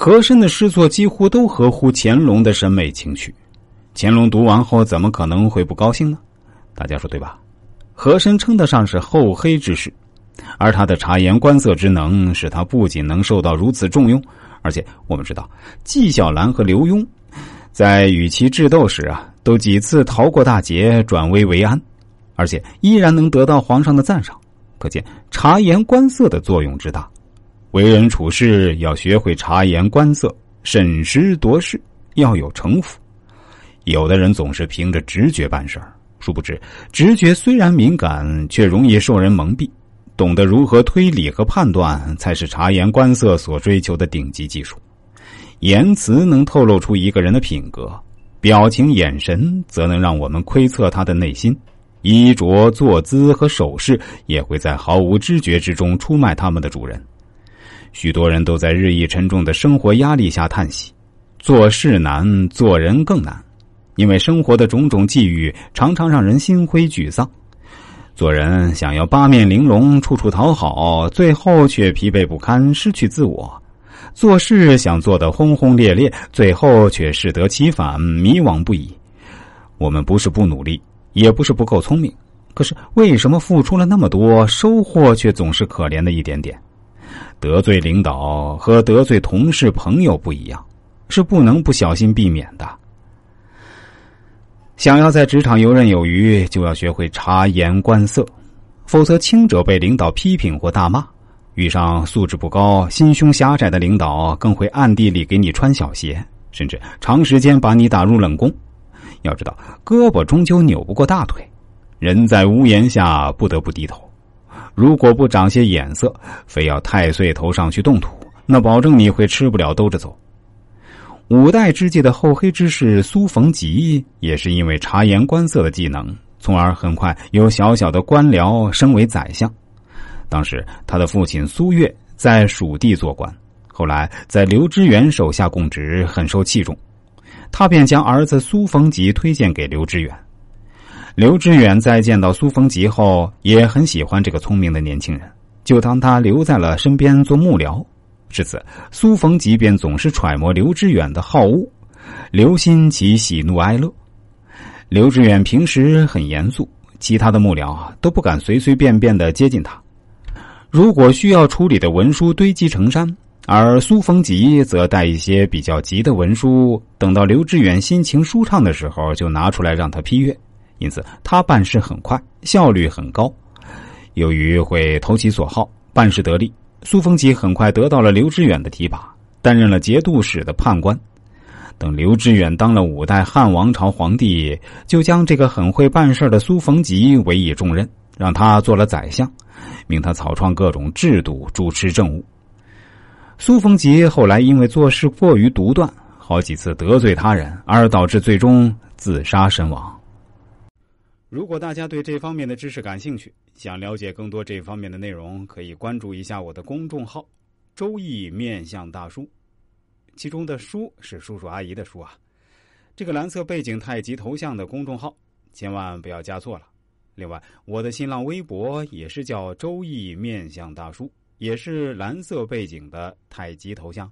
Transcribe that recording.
和珅的诗作几乎都合乎乾隆的审美情趣。乾隆读完后，怎么可能会不高兴呢？大家说对吧？和珅称得上是厚黑之士，而他的察言观色之能，使他不仅能受到如此重用，而且我们知道，纪晓岚和刘墉在与其智斗时啊，都几次逃过大劫，转危为安，而且依然能得到皇上的赞赏。可见察言观色的作用之大。为人处事要学会察言观色，审时度势，要有城府。有的人总是凭着直觉办事儿。殊不知，直觉虽然敏感，却容易受人蒙蔽。懂得如何推理和判断，才是察言观色所追求的顶级技术。言辞能透露出一个人的品格，表情、眼神则能让我们窥测他的内心。衣着、坐姿和手势也会在毫无知觉之中出卖他们的主人。许多人都在日益沉重的生活压力下叹息：做事难，做人更难。因为生活的种种际遇常常让人心灰沮丧，做人想要八面玲珑、处处讨好，最后却疲惫不堪、失去自我；做事想做得轰轰烈烈，最后却适得其反、迷惘不已。我们不是不努力，也不是不够聪明，可是为什么付出了那么多，收获却总是可怜的一点点？得罪领导和得罪同事、朋友不一样，是不能不小心避免的。想要在职场游刃有余，就要学会察言观色，否则轻者被领导批评或大骂，遇上素质不高、心胸狭窄的领导，更会暗地里给你穿小鞋，甚至长时间把你打入冷宫。要知道，胳膊终究扭不过大腿，人在屋檐下不得不低头。如果不长些眼色，非要太岁头上去动土，那保证你会吃不了兜着走。五代之际的厚黑之士苏逢吉，也是因为察言观色的技能，从而很快由小小的官僚升为宰相。当时他的父亲苏越在蜀地做官，后来在刘知远手下供职，很受器重，他便将儿子苏逢吉推荐给刘知远。刘知远在见到苏逢吉后，也很喜欢这个聪明的年轻人，就当他留在了身边做幕僚。至此，苏逢吉便总是揣摩刘知远的好恶，留心其喜怒哀乐。刘志远平时很严肃，其他的幕僚都不敢随随便便的接近他。如果需要处理的文书堆积成山，而苏逢吉则带一些比较急的文书，等到刘志远心情舒畅的时候，就拿出来让他批阅。因此，他办事很快，效率很高。由于会投其所好，办事得力。苏逢吉很快得到了刘知远的提拔，担任了节度使的判官。等刘知远当了五代汉王朝皇帝，就将这个很会办事的苏逢吉委以重任，让他做了宰相，命他草创各种制度，主持政务。苏逢吉后来因为做事过于独断，好几次得罪他人，而导致最终自杀身亡。如果大家对这方面的知识感兴趣，想了解更多这方面的内容，可以关注一下我的公众号“周易面相大叔”，其中的“叔”是叔叔阿姨的“叔”啊。这个蓝色背景太极头像的公众号，千万不要加错了。另外，我的新浪微博也是叫“周易面相大叔”，也是蓝色背景的太极头像。